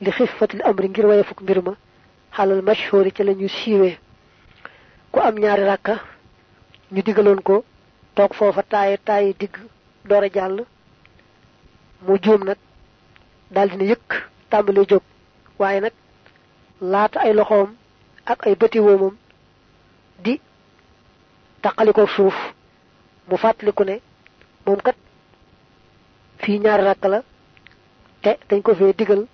li xifatil amri ngir waye fuk mbir ma. Xalal mashhuri ci lañu siiwee ku am ñaari rakka ñu digaloon ko toog foofa taaye taaye digg door jàll. Mu juum nag daal dina yëkk tàmbali jóg. Waaye nag laata ay loxoom ak ay bëti woomam di taqaliko suuf mu fàttaliku ne moom kat fii ñaari rakk la te dañ ko fee digal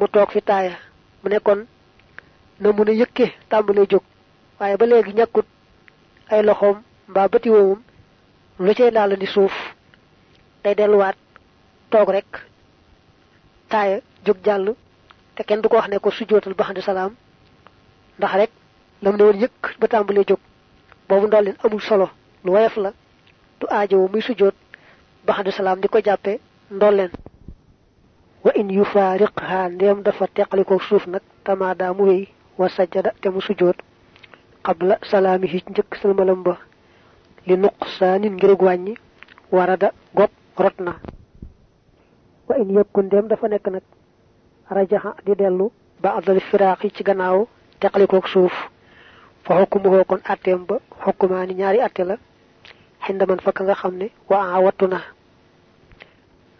mu toog fi taaya. Mu nekkoon na mun a yëkke tàmbalee jóg. Waaye ba léegi ñàkkut ay loxoom mbaa bëti woomam lu cay laal di suuf day delluwaat toog rek taaya jóg jàll te kenn du ko wax ne ko sujjootal ba xandi salaam ndax rek lam ne woon yëkk ba tàmbalee jóg. Boobu ndolleen amul solo lu woyof la du aajowo muy sujjoot ba xandi salaam di ko jàppe ndolleen wa in yufaariqha ndéem dafa teqaliko suuf nag tamaada mu wéy wa sajjada te mu sujjoot qabla salaamihi njëkk salmalam ba li nuqsaanin ngirug wàññi warada gog rot na wa in yëkkun ndéem dafa nekk nag rajaxa di dellu ba adal firaaqi ci gannaaw suuf fa xukumuhoo kon atteem ba xukumaani ñaari atte la fa nga xam ne wa a wattu na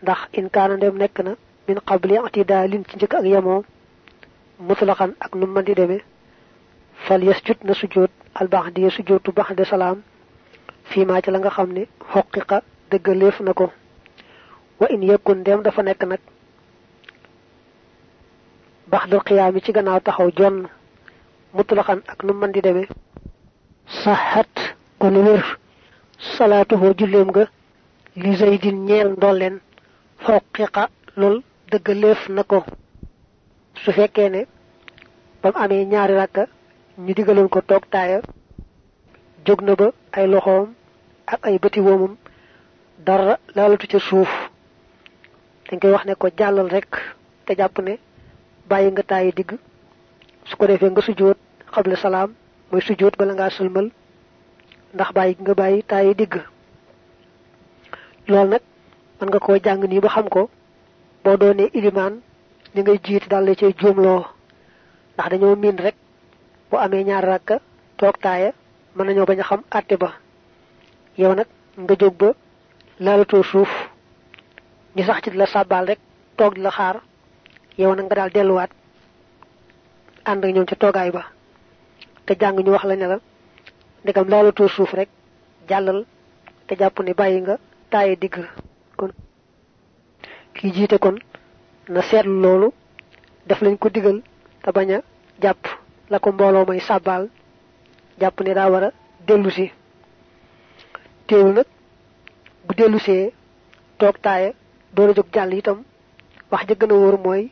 ndax in kaana ndéem nekk na min qabli atidaalin ci njëkk ak yemoo mutlaqan ak nu man di demee fal yasjud na sujjoot albaxdiya sujjootu baxde salaam fii maa ci la nga xam ne xoqiqa dëggaleef wa in yëkkun ndéem dafa nekk nag baxdul xiyaam yi ci gannaaw taxaw jonn mutlaqan ak nu man di demee saxat kon wér salaatuhoo julleem nga li zaydin ñeel ndolleen xoqiqa lool dëggaleef na ko. Su fekkee ne ba mu amee ñaari rakka ñu digaloon ko toog taaya jóg na ba ay loxoom ak ay bëti woomam dara laalatu ca suuf. Dañ koy wax ne ko jàllal rek te jàpp ne bàyyi nga taayi digg. Su ko defee nga sujjóot xable salaam mooy sujjóot bala ngaa sëlmal ndax bàyyi nga bàyyi taayi digg. Loolu nag mën nga koo jàng nii ba xam ko boo doonee ilimaan li ngay jiit daal la cay juumloo. Ndax dañoo miin rek bu amee ñaar rakka toog taaya mën nañoo bañ xam ba. Yow nag nga jóg ba laalatoo suuf ñu sax ci di la sàbbaal rek toog di la xaar. Yow nag nga daal delluwaat ànd ak ñoom ca toogaay ba. Te jàng ñu wax la ne la ndegam laalatoo suuf rek jàllal te jàpp ne bàyyi nga taaye digg kii jiite kon na seetlu loolu def lañ ko digal te bañ a jàpp la ko mbooloo may sàbbaal jàpp ne daa war a dellu si. Teewul nag bu dellusee toog taaya doon a jóg jàll itam wax ja gën a wóor mooy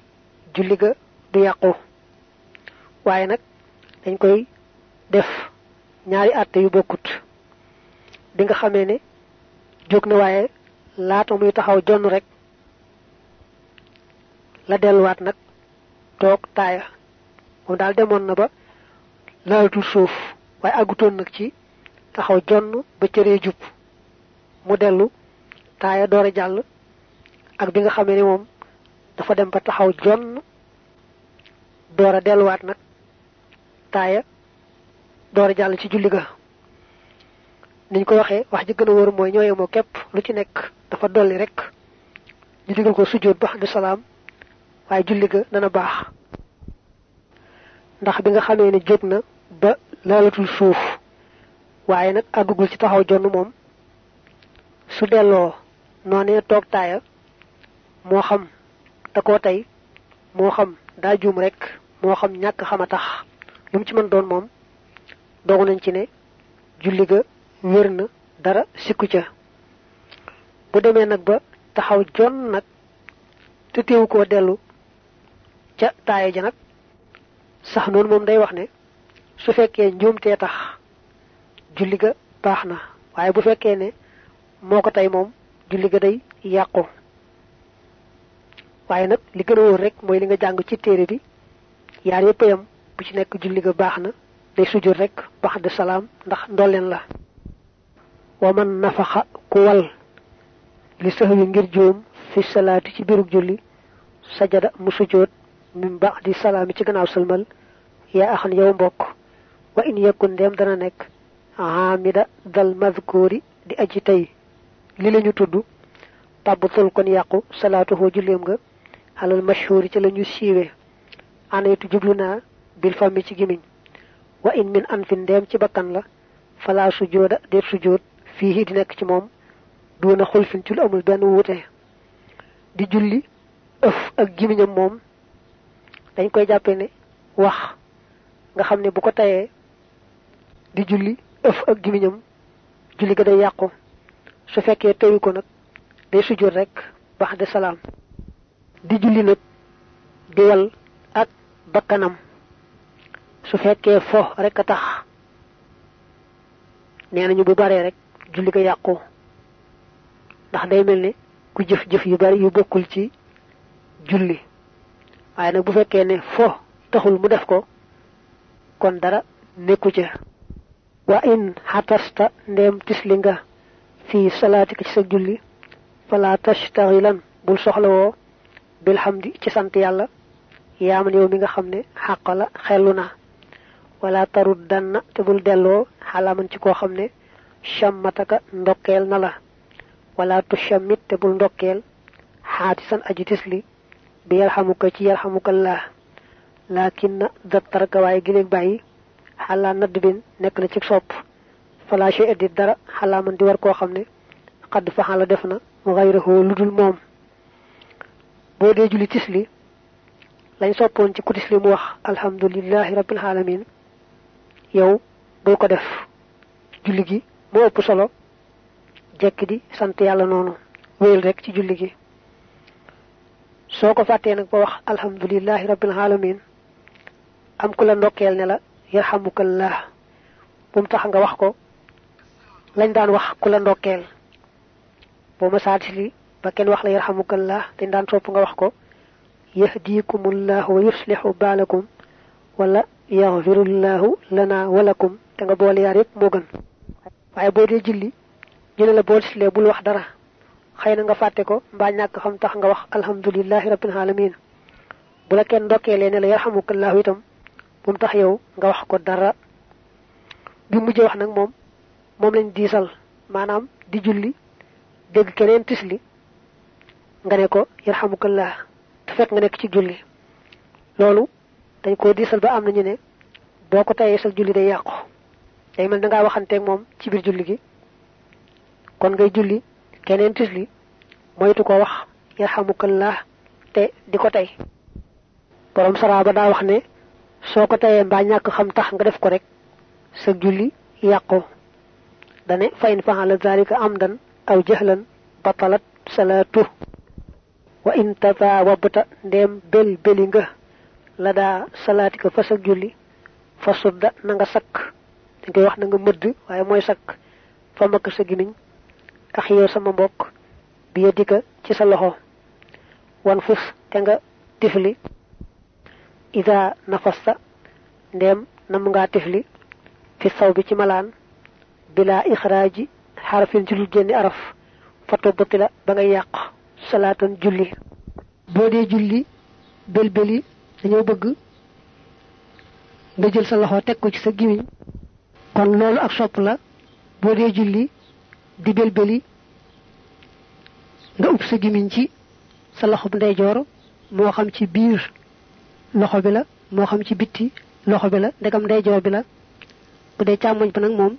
julli ga du yàqu. Waaye nag dañ koy def ñaari àtte yu bokkut. Bi nga xamee ne jóg na waaye laata muy taxaw jonn rek la delluwaat nag toog taaya. Moom daal demoon na ba laalatul suuf waaye àggutoon nag ci taxaw jonn ba cëree jub. Mu dellu taaya door a jàll ak bi nga xamee ne moom dafa dem ba taxaw jonn door a delluwaat nag taaya door a jàll ci julli ga. Niñ ko waxee wax ji gën a wóor mooy ñooye moo képp lu ci nekk dafa dolli rek ñu digal ko sujjóot ba xam salaam waaye julli ga dana baax. Ndax bi nga xamee ne jóg na ba laalatul suuf waaye nag àggugul ci taxaw jonn moom. Su delloo noonee toog taaya moo xam da koo tey moo xam daa juum rek moo xam ñàkk xam a tax. Lu ci mën doon moom dogu nañ ci ne julli ga wér na dara sikku ca. Bu demee nag ba taxaw jonn nag te teewu koo dellu ca taaya ja nag sax noonu moom day wax ne su fekkee njuumtee tax julli ga baax na waaye bu fekkee ne moo ko tey moom julli ga day yàqu. Waaye nag li gën a wóor rek mooy li nga jàng ci téere bi yaar yëpp yam bu ci nekk julli ga baax na day sujjóot rek bax de salaam ndax ndolleen la. Wa man nafaxa ku wal li ngir juum fi salaati ci julli sajada mu min ba'di salaami ci gannaaw salmal yaa axan yow mbokk wa in yakun dem dana nekk hamida dal di aji tey. Li lañu tudd tabbatul kon yàqu salaatuhu julleem nga alal mashhuri ci lañu siiwe. Anaytu bil fami ci gimiñ wa in min anfin dem ci bakkan la fala sujooda déet sujood fii di nekk ci moom duuna ci amul di julli ak gimiñam dañ koy jàppe ne wax nga xam ne bu ko tayee di julli ëf ak gimiñam julli ga day yàqu su fekkee teyu ko nag day sujjoot rek bax de salaam di julli nag di wal ak bakkanam su fekkee fo rek a tax nee nañu bu baree rek julli ga yàqu ndax day mel ne ku jëf-jëf yu bari yu bokkul ci julli waaye nag bu fekkee ne fo taxul mu def ko kon dara nekku ca. Wa in xatasta ndem tisli nga fi salaatika ci sa julli fala tashtaxilan bul soxlawoo bilhamdi ci sant yàlla yaaman yow mi nga xam ne xàq la xellu na wala tarut danna te bul delloo xalaaman ci koo xam ne ndokkeel na la. Wala te bul ndokkeel xaatisan aji bi yarxamuka ci yarxamukallah lakin na dattaraka waaye gileeg bàyyi xalaa nadd bin nekk na ci sopp. Fala shay di dara xalaa man di war koo xam ne xadd faxala def na xayrahu lu dul moom. Boo dee julli tisli lañ soppoon ci ku tisli mu wax alhamdulillahi rabbil alamin yow bul ko def. Julli gi moo ëpp solo jekk di sant yàlla noonu wéyal rek ci julli gi soo ko nag ba wax alhamdulillahi rabbil alamin am ku la ndokkeel ne la yarhamukallah bu mu tax nga wax ko lañ daan wax ku la ndokkeel boo ma saati li ba kenn wax la yarhamukallah dañ daan sopp nga wax ko yahdikumullahu wa yuslihu baalakum wala yaghfirullahu lana walakum te nga boole yaar yépp moo gën waaye boo dee julli ñu ne la boo tislee bul wax dara xëy na nga fàtte ko mbaa ñàkk xam tax nga wax alhamdulillahi rabbil alamin. Bu la kenn ndokkeelee ne la yarhamukallahu itam bu mu tax yow nga wax ko dara. Bi mujjee wax nag moom moom lañ diisal maanaam di julli dégg keneen tisli nga ne ko yarhamukallah. Te fekk nga nekk ci julli. Loolu dañ koo diisal ba am nañu ne boo ko tayee sa julli day yàqu. Day mel da ngaa waxanteeg moom ci biir julli gi. Kon ngay julli keneen tisli moytu ko wax yarhamukallah te di ko tey. Borom saraaba daa wax ne soo ko tayee mbaa ñàkk xam tax nga def ko rek sa julli yàqu. Dane fa in faala amdan aw jahlan batalat salaatu. Wa in tata wabta ndem bel beli nga la daa salaatika fa sa julli fa sudda na nga sakk. Dañ wax na nga mëdd waaye mooy sakk. Fa makk sa ax yow sama mbokk bi yadika ci sa loxo. Wan fus te nga tifli. Ida nafasta ndem nam ngaa tifli fi saw bi ci malaan bila ixraaji xarafin ci lu génni araf fato bëtti la ba nga yàq salaatan julli. Boo dee julli belbeli dañoo bëgg nga jël sa loxo teg ko ci sa gimiñ. Kon loolu ak sopp la. Boo dee julli di belbeli nga ub sa gimiñ ci sa loxo bu ndeyjoor moo xam ci biir loxo bi la moo xam ci bitti loxo bi la ndegam ndeyjoor bi la. Bu dee càmmoñ ba nag moom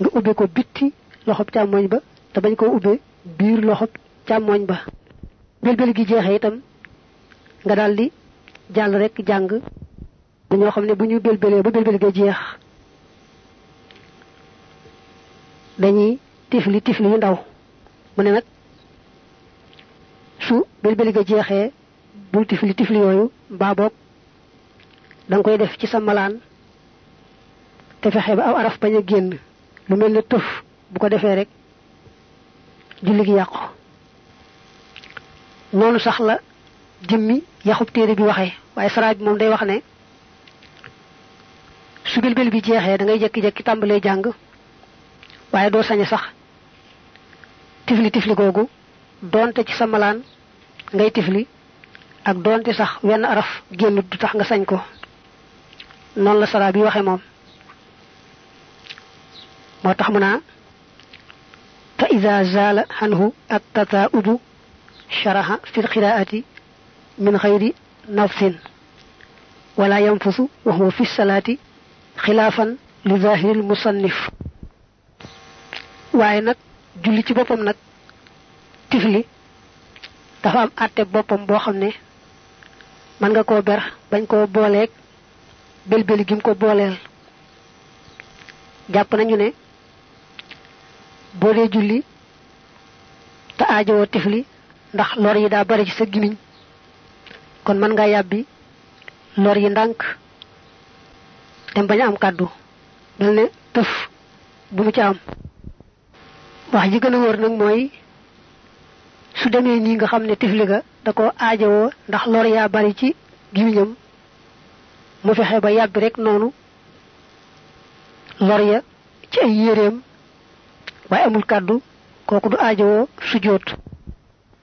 nga ubbe ko bitti loxob càmmoñ ba te bañ koo ubbe biir loxob càmmoñ ba. Belbel gi jeexee itam nga daldi jàll rek jàng dañoo xam ne bu ñu belbelee ba belbel ga jeex dañuy tifli tifli yu ndaw mu ne nag su belbel ga jeexee bul tifli tifli yooyu mbaa boog da koy def ci sa malaan te fexe ba aw araf bañ a génn lu mel ne tëf bu ko defee rek julli gi yàqu. Noonu sax la jëmmi yaxub téere bi waxee waaye saraaj bi moom day wax ne su belbel bi jeexee da ngay jekki-jekki tàmbalee jàng waaye doo sañe sax tifli tifli googu doonte ci sa malaan ngay tifli ak doonte sax wenn araf génn du tax nga sañ ko noonu la sara bi waxe moom moo tax mu naa fa ida zaala anhu ak tataudu sharaha fi lqiraati min xayri nafsin huwa fi salaati xilaafan li zahiril musannif waaye nag julli ci boppam nag tifli dafa am àtte boppam boo xam ne nga koo ber bañ koo booleeg belbeli gi mu ko booleel. Jàpp nañu ne boo dee julli aajowoo tifli ndax lor yi daa bari ci sa gimiñ. Kon mën nga yàbbi lor yi ndànk dem bañ am kàddu. Mel ne bu mu ci am wax ji gën a wóor nag mooy su demee nii nga xam tifli ga da ko aajowoo ndax lor yaa bari ci gimiñam mu fexe ba yàbbi rek noonu lor ya ci ay amul kàddu kooku du aajowoo sujjóot.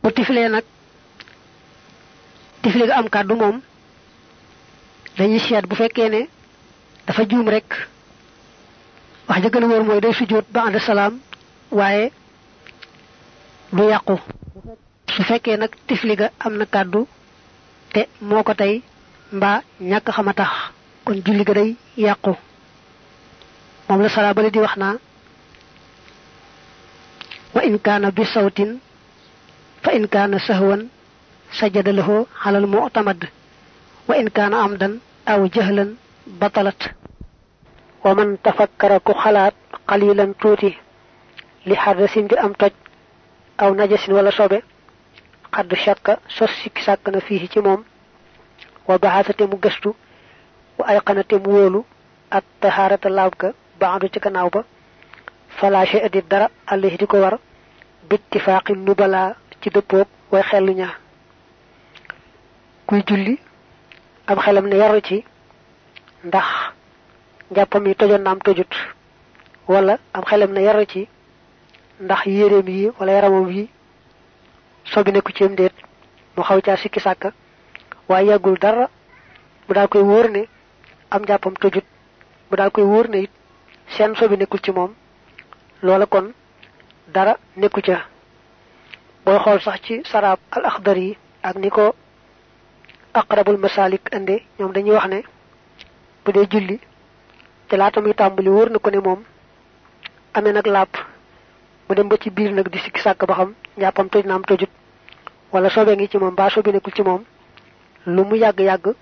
Bu tiflee nag tifli ga am kàddu moom dañuy seet bu fekkee ne dafa juum rek. Wax ja gën wóor mooy day sujjóot ba ànd salaam waaye du yàqu su fekkee nag tifli ga am na kàddu te moo ko tey mbaa ñàkk xam a tax kon julli ga day yàqu moom la sara bale di wax naa wa in kaana bi sawtin fa in kaana sahwan sajada lahu xalal mu'tamad wa in kaana amdan aw jahlan batalat wa man tafakkara ku xalaat qalilan tuuti li xardasin ngir am toj aw najasin wala sobe xadd shakka sos sikki sàkk na fii ci moom wa baxaasate mu gëstu wa ayqanate mu wóolu ak taxaarata laab ga baadu ci gannaaw ba falaché adi dara àllahi di ko war bittifaaqi nubala ci dëppoog way xellu ña kuy julli am xelam ne yaru ci ndax njàppam yi tojoon tojut wala am xelam ne yaru ci ndax yéreem yi wala yaramam yi sobi nekku ci déet mu xaw caa sikki sàkka waaye yàggul dara mu daal koy wóor ne am njàppam tojut mu daal koy wóor ne it seen sobi nekkul ci moom loola kon dara nekku ca. Booy xool sax ci saraab al axdar yi ak ni ko aqrabul masalik inde ñoom dañuy wax ne bu dee julli te laata muy tàmbali wóor na ko ne moom amee nag làpp mu dem ba ci biir nag di sikki sàkk ba xam njàppam toj na am tojut. wala sobe ngi ci moom mbaa sobe nekkul ci moom lu mu yàgg-yàgg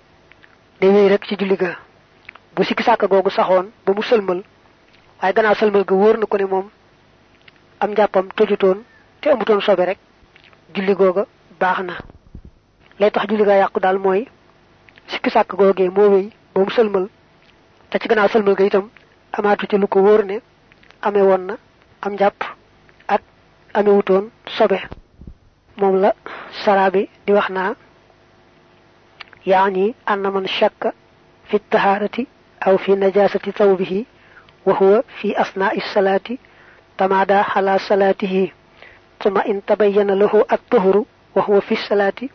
day wéy rek ci julli ga. bu sikki sàkk googu saxoon ba mu sëlmal waaye gannaaw sëlmal ga wóor na ko ne moom am njàppam tojutoon te amutoon sobe rek julli googa baax na. lay tax julli ga yàqu daal mooy sikki sàkk googee moo wéy ba mu sëlmal. te ci gannaaw sëlmal ga itam amaatu ci lu ko wóor ne amee woon na am njàpp amewutoon sobe moom la sara bi di wax naa yaani anna man shakka fi taharati aw fi najasati thawbihi wa huwa fi asna'i salati tamada ala salatihi thumma in tabayyana lahu at-tuhru wa huwa fi salati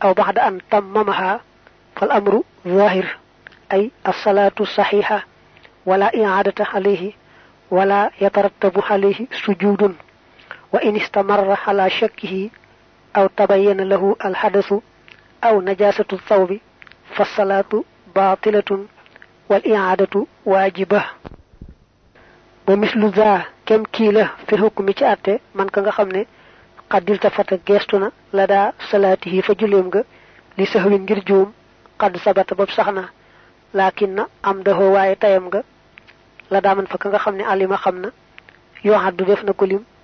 aw ba'da an tammamaha fal amru zahir ay as-salatu sahiha wala i'adata alayhi wala yatarattabu alayhi sujudun wa in istamarra ala shakkihi aw tabayyana lahu al-hadathu aw najasatu thawbi fa salaatu baatilatun wal i'aadatu waajiba ba mislu za kem kii la fi hukmi ci àtte man ka nga xam ne xaddil tafata geestu na la daa salaatihi fa julleem nga li saxwin ngir juum xadd sabata bopp sax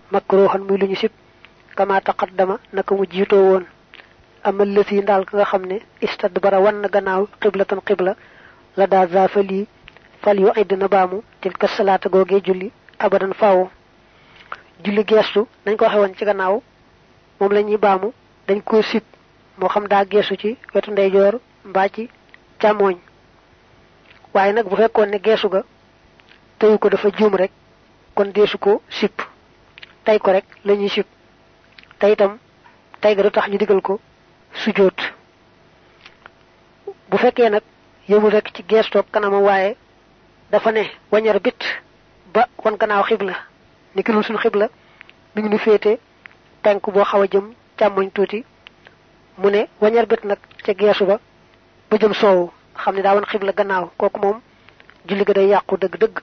ko makruhan muy lu ñu sib kama taqaddama naka mu jiitoo woon. Amal lësi ndaal ka nga xam ne istadbara wan na gannaaw xiblatan xibla la daa zaafal yi fal yu baamu tilka salaata googee julli abadan faaw. Julli geestu nañ ko waxe woon ci gannaaw moom la ñuy baamu dañ koo sib moo xam daa geestu ci wetu ndeyjoor mbaa ci càmmooñ. Waaye nag bu fekkoon ne geesu ga teyu ko dafa juum rek kon deesu ko sib tey ko rek la ñuy sib. Itam tey ga du tax ñu digal ko bu fekkee nag yëmul rek ci geestoog kanamam waaye dafa ne wañar bit ba wan gannaaw xibla. Ni ki suñu xibla mi ngi nu féete penk boo xaw a jëm càmmoñ tuuti. Mu ne wañar bit nag ca geesu ba ba jëm soowu xam ne daa wan xibla gannaaw. Kooku moom julli ga day yàqu dëgg-dëgg.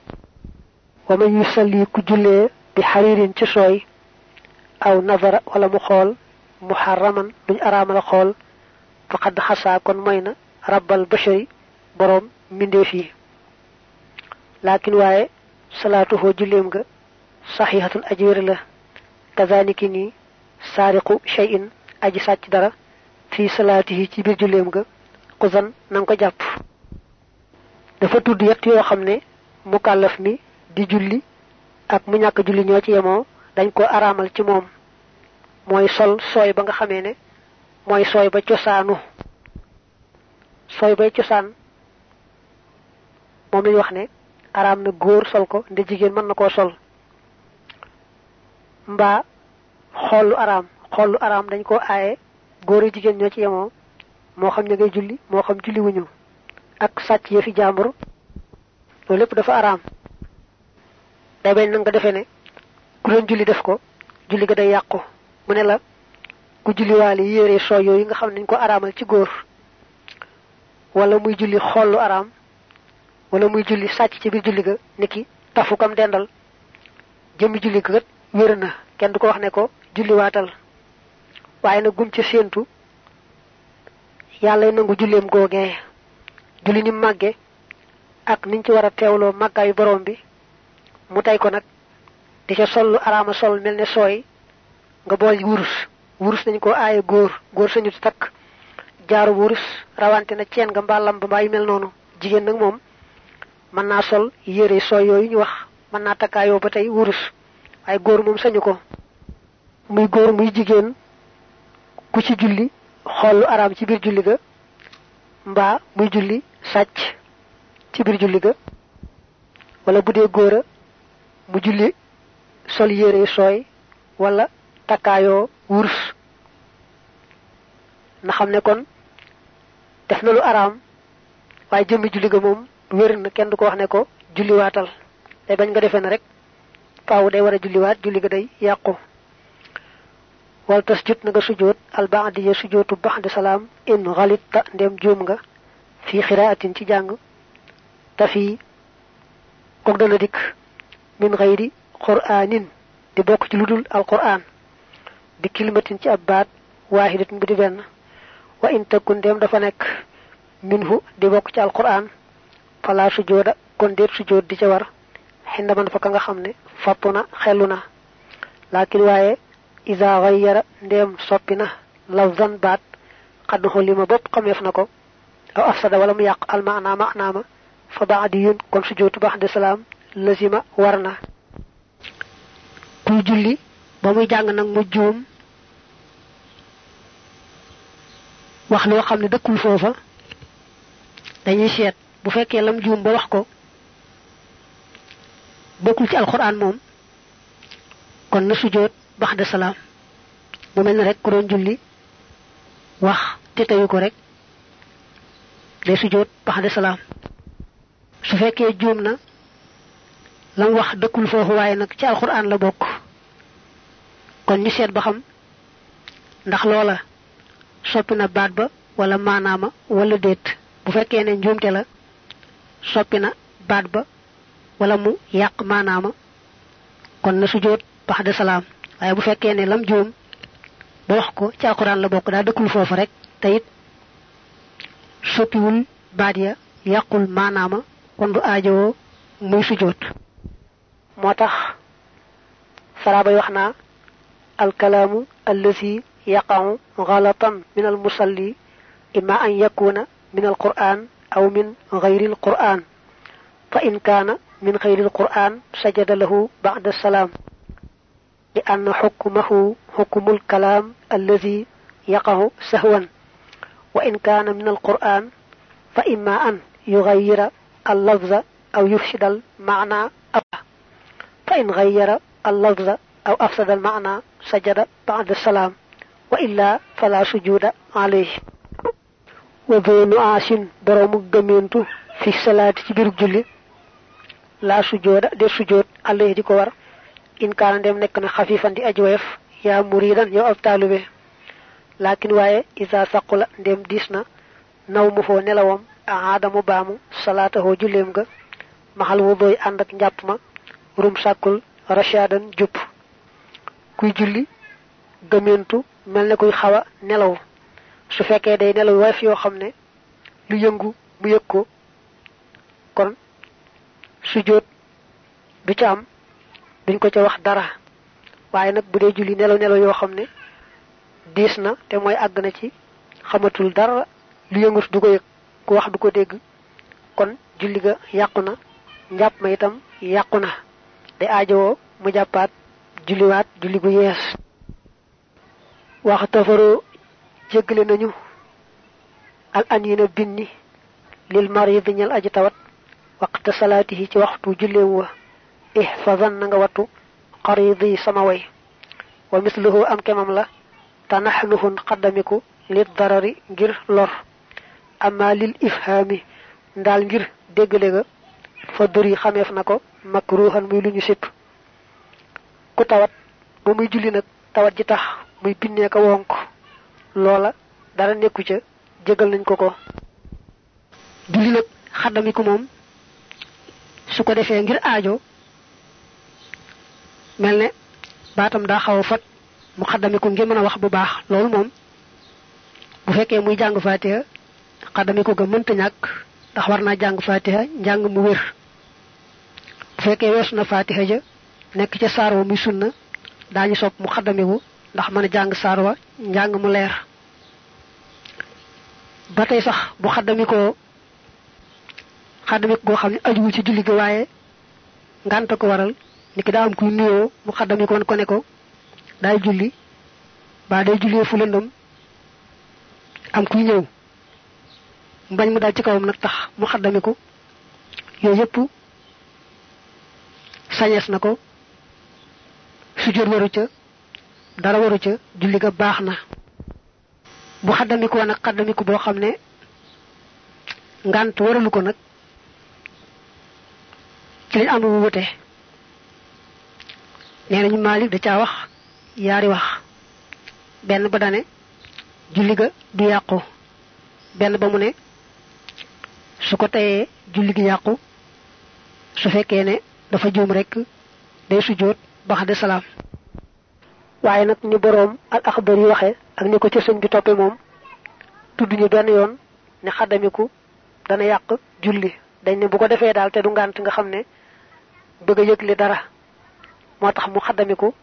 Wa man yusalli ku jullee bi xaririn ci sooy aw nazara wala mu xool muharraman duñ araamal xool faqad xasaa kon mooy na rabbal bashari boroom mbindeef yi laakin waaye salaatuhoo julleem ga saxiixatun aji wér la kazaniki nii saariqu shay'in aji sàcc dara fi salaatihi ci biir julleem ga xuzan nanga ko jàpp dafa tudd yett yoo xam ne mukallaf mi di julli ak mu ñàkk julli ñoo ci yemoo dañ ko araamal ci moom. Mooy sol sooy ba nga xamee ne mooy sooy ba cosaanu. Sooy bay cosaan moom lañu wax ne araam na góor sol ko nde jigéen mën na koo sol. Mbaa xool araam xool araam dañ koo aaye góor ak jigéen ñoo ci yemoo moo xam ña ngay julli moo xam julli wuñu. Ak sàcc ya fi loolu lépp dafa araam day bañ nga defee ne ku doon julli def ko julli ga day yàqu. Mu ne la ku julliwaale yére soo yooyu nga xam nañ ko araamal ci góor wala muy julli xollu araam wala muy julli sàcc ci biir julli ga niki tafu kam dendal jëmmi julli ga kat wér na. Kenn du ko wax ne ko julli waatal. Waaye nag gum ca séentu yàlla nangu julleem julli ni ak niñ ci war a teewloo borom bi mu tey ko nag di ca sol lu sol mel ne sooy nga bool wurus. Wurus nañ ko aaye góor. Góor sañu takk. Jaaru wurus rawante na ceen nga mbaalam ba mbaa yu mel noonu. Jigéen nag moom mën naa sol yére sooy yooyu ñu wax. Mën naa takkaayoo ba tey wurus. Waaye góor moom sañu ko. Muy góor muy jigéen ku ci julli xool lu ci biir julli ga mbaa muy julli ci julli ga wala mu julli sol yére sooy wala takkaayoo wurus. Na xam ne kon def na lu araam waaye jëmmi julli ga moom wér na kenn du ko wax ne ko julliwaatal day bañ nga defee ne rek faaw day war a julliwaat julli ga day yàqu. Wal tasjud na nga sujjóot albaadiya sujjóotu baxde salaam in xalitta ndem juum nga fii xiraatin ci jàng te fii kook dana dikk min xayri quraanin di bokk ci lu dul alquraan bi kilimatin ci ab baat waahidatin bu di benn wa in takun ndem dafa nekk minhu di bokk ci alquraan fala sujjóoda kon déet sujjóot di ca war xindaman fa ka nga xam ne fapp na xellu na laakin waaye isa xayyara ndéem soppi na lafzan baat xadd xolima bopp xameef na ko aw afsada wala mu yàq almaana maanaama fa baadiyun kon sujjóotu baxde salaam lazima war na. Kuy julli ba muy jàng nag mu juum. Wax loo xam ne dëkkul foofa. Dañuy seet bu fekkee lam juum ba wax ko bokkul ci alxuraan moom kon na sujjóot baxda salaam. Mu mel ne rek ku doon julli wax te teyu ko rek day sujjóot baxda salaam. Su fekkee juum na lam wax dëkkul foofu waaye nag ci alxuraan la bokk. kon ñu seet ba xam ndax loola soppi na baat ba wala maanaama wala déet. bu fekkee ne la soppi na baat ba wala mu kon na sujjóot salaam. Waaye bu ne lam juum ba wax ko ci alxuraan la bokk daa dëkkul foofu rek. Te it soppiwul baat ya kon du aajowoo muy moo tax saraaba yi wax naa alkalaamu allazi yaqamu galatan min almusalli imma an yakuna min alquran aw min gayri alquran fa in kaana min gayri alquran sajada lahu ba'da salaam li anna xukmahu xukmul kalaam allazi yaqahu sahwan wa in kaana min alquran fa imma an yugayira allafza aw yufsida almaana fa in gayara allafza aw afsada almaana sajada ba'da salaam wa illa fala sujuda alayhi wa donu asin boroomu gëmentu fi salaati ci birug julli la sujooda de sujood allah di ko war in kaana dem nekk na xafifan di ajweef yaa muridan yow ab taalube lakin waaye isa saqula ndem diis na naw mu rum sàkkul rashadan jup. Kuy julli gëmentu mel ne kuy xawa nelaw. Su fekkee day nelaw woyof yoo xam lu yëngu mu yëg ko. Kon sujjóot du ca am duñ ko ca wax dara. Waaye nag bu dee julli nelaw nelaw yoo xam ne diis na te mooy àgg na ci xamatul dara lu yëngut du ko yëg ku wax du ko dégg. Kon julli ga yàqu na njàpp ma itam yàqu day aajowoo mu jàppaat julliwaat julli gu yees. Wax jéggale nañu al anina binni lil marid ñal aji tawat waqta salaatihi ci waxtu julleem wa ihfazan na nga wattu qaridi sama way. Wa misluhu am kemam la tanaxnuhun xaddamiku lit darari ngir lor. Amma lil ifhami ndaal ngir déggale ga fa duri xameef ko makruhan muy lu ñu sipp ku tawat ba muy julli nag tawat ji tax muy binnee ko wonk. Loola dara nekku ca jégal nañ ko ko. Julli nag xaddamiku moom. Su ko defee ngir aajo mel ne baatam daa xaw fat mu xaddamiku ngir mën a wax bu baax. Loolu moom bu fekkee muy jàng fatiha xaddamiku ga mënta ndax fatiha njàng mu wér bu fekkee weesu na fatiha ja nekk ca saar wa muy sunna daañu sopp mu xaddamiku ndax mën a jàng saar wa njàng mu leer. Ba tey sax bu xaddamikoo xaddamiku goo xam ne ajuwul ci julli gi waaye ngànta ko waral ni ki daa am kuy nuyoo mu xaddamiko woon ko ne ko daay julli ba day jullee fu lëndëm am kuy ñëw. Mbañ mu dal ci kawam nag tax mu yëpp sañees na ko sujjóot waru ca dara waru ca julli ga baax na. Bu xaddamiku woon nag xaddamiku boo xam ne ngànt waralu ko nag ci lañ am bu wute. Nee nañu Maalik da caa wax yaari wax. Benn ba dane julli ga du yàqu. Benn ba mu ne su ko teyee julli gi yàqu. Su fekkee ne dafa juum rek day sujjóot bax salaam. Waaye nag ni boroom al axbar yi waxe ak ni ko ci sëñ bi toppe moom tudd ñu benn yoon ne xaddamiku dana yàq julli. Dañ ne bu ko defee daal te du ngànt nga xam ne bëgg a yëgle dara moo tax mu xaddamiku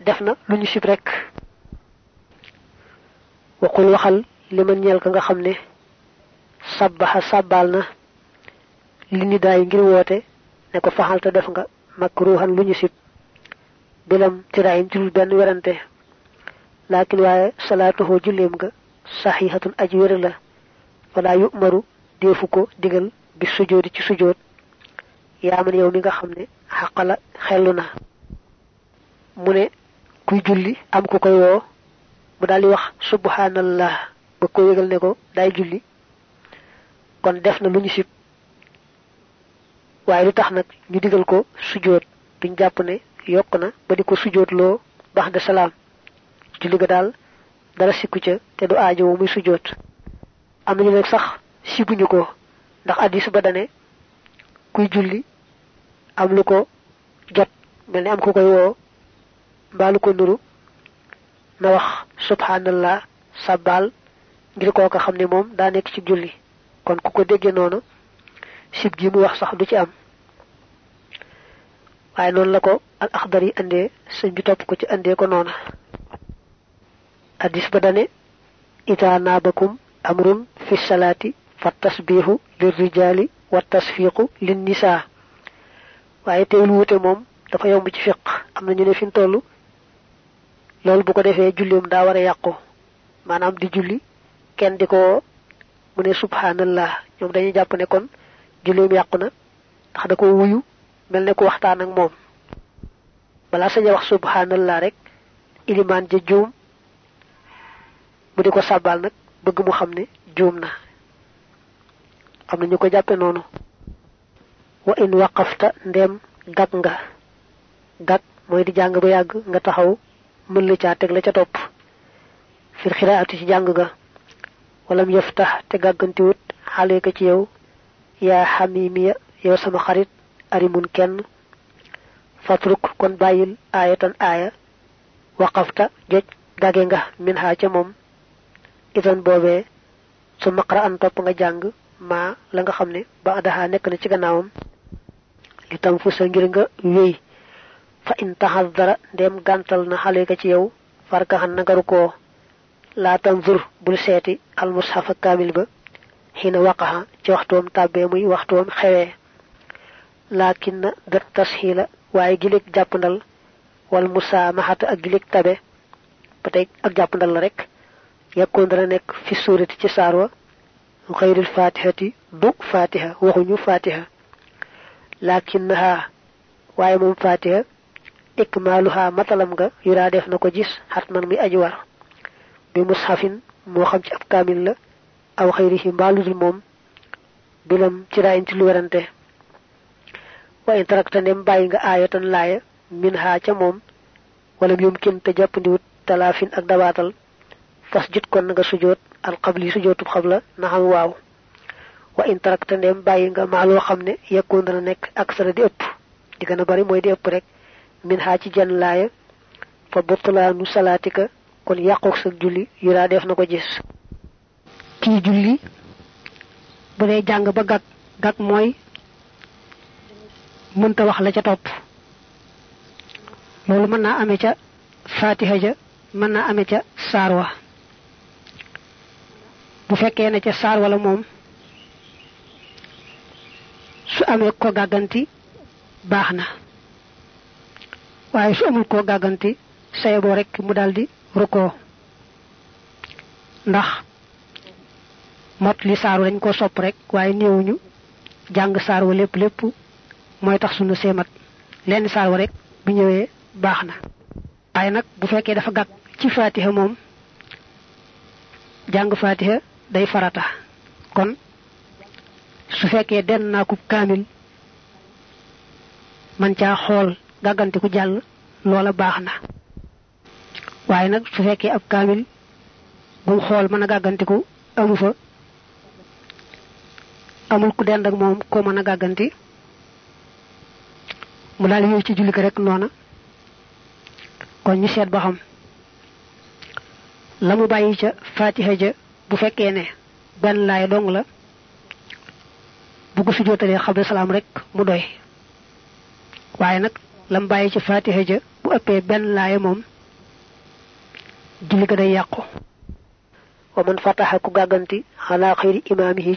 def na lu ñu sib rek. Waxul waxal li ma ñeel ka nga xam ne sabbaxa sàbbaal na li ni daay ngir woote ne ko faxal te def nga makruhan lu ñu sib bilam tiraayin ci benn werante. Laakin waaye salaatuhoo julleem nga saxiixatun aj wér la. Wala yu'maru deefu ko digal bi sujoodi ci sujood. Yaa man yow mi nga xam kuy julli am koy wax subhanallah ba ko yëgal ne ko day julli. Kon def na lu ñu waaye lu tax nag ñu digal ko sujood duñ jàpp ne yokk na ba di ko sujood loo bax de salaam. Julli ga daal dara sikku ca te du aajo muy sujood. Am nañu nag sax sibuñu ko ndax addis ba dane kuy julli am lu ko jot mel ni am ku koy woo mbaa lu ko nuru na wax subhanallah sabbal ngir kooka xam ne moom daa nekk ci julli. Kon ku ko déggee noonu sib gi mu wax sax du ci am. Waaye noonu la ko al axdar yi andee sëñ bi topp ko ci andee ko noona. Addis ba dane ida naabakum amrun fi salaati fa tasbiixu lir rijaali wa tasfiiqu lin nisaa waaye teewul wute moom dafa yomb ci fiq. Am na ñu ne fi mu toll loolu bu ko defee daa war a yàqu. Maanaam di julli kenn di ko mu ne subhanallah ñoom dañuy jàpp ne kon julleem yàqu na da ko wuyu mel ne ku waxtaan ak moom. Balaa sañ a wax subhanallah rek ilimaan ja juum mu di ko sàbbaal nag bëgg mu xam ne juum na. Am ñu ko jappé nonu wa in waqafta ndem gag nga. Gag moy di jang ba yag nga taxaw mën la la ca top fil khiraati ci jang ga. Walam yaftah te gaganti wut xale ka ci yow ya hamimiya yow sama xarit arimun kenn fatruk kon bayil ayatan aya waqafta joj dage nga min ha ca mom idan bobé su maqra an top nga jang ma la nga xamne ba adaha nek na ci gannaawam. Li tam fu sa ngir nga fa in tahaddara dem gantal na xale ka ci yow farka han nga ruko la tanzur bul seeti al mushaf kamil ba waqaha ci waxtoom tabbe muy waxtoom xewé lakin dat tashila waye gilik jappandal wal musamahata ak gilik tabe patay ak jappandal la rek yakko dara nek fi surati ci sarwa ghayril fatihati du fatiha waxuñu fatiha lakinnaha waye mum fatiha ikmaluha matalam nga yura def nako gis hatman mi aji war. Bi mushafin mo xam ci ab kamil la aw khayrihi mbalul mom bilam ci rayin ci lu werante wa in tarakta bayyi nga ayatan laaya min ha ca mom wala yumkin te jappandi wut talafin ak dabatal fasjud kon nga sujud al qabli sujudu qabla na xam waaw. Wa in tarakta bayyi nga ma lo xamne yakun dana aksara di ëpp di gëna bari moy di ëpp rek min ha ci jan laaya fa butlanu salatika kon yaqok sa julli yura def nako gis. Ki julli bu dee jàng ba gag gag mooy mënta wax la ca topp. Loolu mën naa amee ca fatiha ja mën naa amee ca saar wa. Bu fekkee ne ca saar wala moom su amee ko gàgganti baax na. Waaye su amul ko gàgganti sayaboo rek mu daldi rukkoo. Ndax mot li saaru dañ ko sopp rek waaye néewuñu. Jàng saar wa lépp lépp tax sunu seemat. Lenn saar wa rek bu ñëwee baax na. Waaye nag bu fekkee dafa gàgg ci fatiha moom jàng fatiha day farata. Kon su fekkee den naa kub kaamil man caa xool gàggante ku jàll loola baax na. Waaye nag su fekkee ab kaamil bu xool mën a gàggantiku amu fa amul ku dend ak moom ko mën a gàgganti mu daal yow ci julli ko rek noona kon ñu seet ba xam la mu bàyyi ca fatiha ja bu fekkee ne benn laay dong la bu ko sujootalee xabla salaam rek mu doy waaye nag lam bàyyi ca fatiha ja bu ëppee benn laay moom julli ko day yàqu wa man fataha ku gàgganti ala xayri imaamihi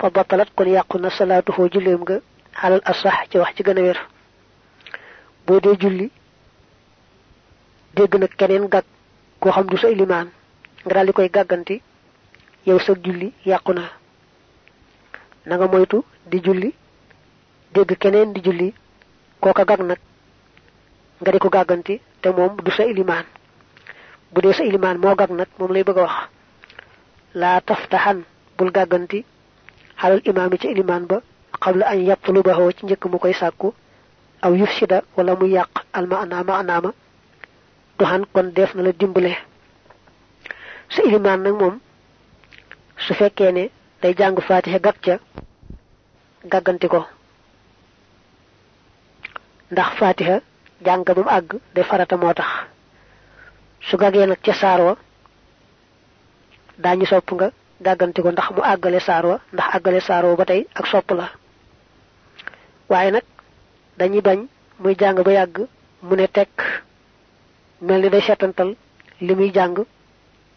fa batalat kon yàqu na salaatuhoo julleem nga xalal asax ci wax ci gën a wér. Boo julli dégg nag keneen gàgg koo xam du sa ilimaan nga daal di gàgganti yow sa julli na. Na nga moytu di julli dégg keneen di julli kooka gàgg nag nga di ko te moom du sa ilimaan. Bu sa ilimaan moo gàgg nag moom lay bëgg a wax laa taftaxan bul gàgganti xalal imaam ci ilimaan ba qabla an yatlubahu ci njëkk mu koy sàkku aw yufsida wala mu yàq al maana maanaama doxan kon def na la dimbale. Sa ilimaan nag moom su fekkee ne day jàng fatiha gag ca gàgganti ko. Ndax fatiha jàng ba mu àgg day farata moo tax. Su nag ca saar wa daañu sopp nga gàgganti ko ndax mu àggale saar wa ndax àggale saar wa ba tey ak sopp la. Waaye nag dañuy bañ muy jàng ba yàgg mu ne tekk mel ni day setantal li jàng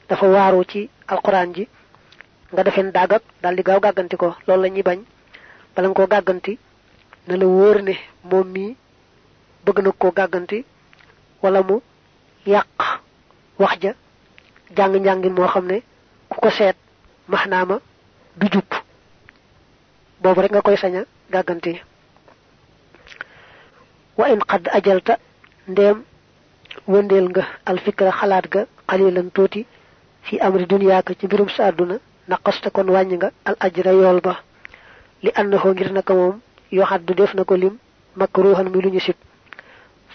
dafa waaru ci alquran ji nga defeen dàggak daal di gaaw gàgganti ko loolu la bañ. Bala nga koo gàgganti na la wóor ne moom mii bëgg na koo gàgganti wala mu yàq wax ja jàng njàngin moo xam ne ku ko seet maxnaama du jub. Boobu rek nga koy saña gàgganti. Wa in qad ajalta ndéem wëndeel nga alfikra xalaat ga xalilan tuuti fi amri duniyaaka ci mbirum sa àdduna naqasta kon wàññi nga al ajra yool ba. Li annahu ngir naka moom yoo xaddu def na ko lim makruhan mi lu ñu sib.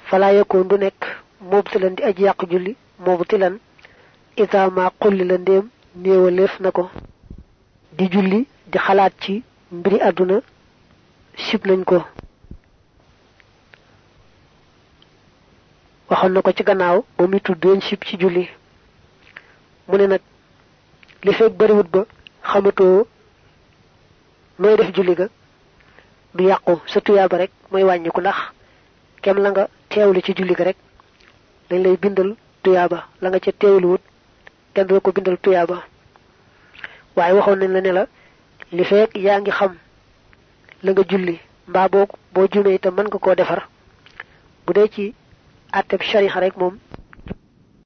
Fala yakun du nekk mubtilan di aji yàq julli mubtilan ida ma qulli la ndéem néewaleef na ko. Di julli di xalaat ci mbiri àdduna sib nañ ko. Waxoon na ko ci gannaaw ba muy tudd leen sib ci julli. Mu ne nag li fekk bariwut ba xamatoo nooy def julli ga. Du yàqu sa tuyaaba rek mooy wàññiku ndax kem la nga teewlu ci julli ga rek dañ lay bindal tuyaaba. La nga ca teewluwut kenn doo ko bindal tuyaaba. Waaye waxoon nañ la ne la li fekk yaa ngi xam la nga julli mbaa boog boo jumee itam mën nga koo defar. Bu ci atteb shariha rek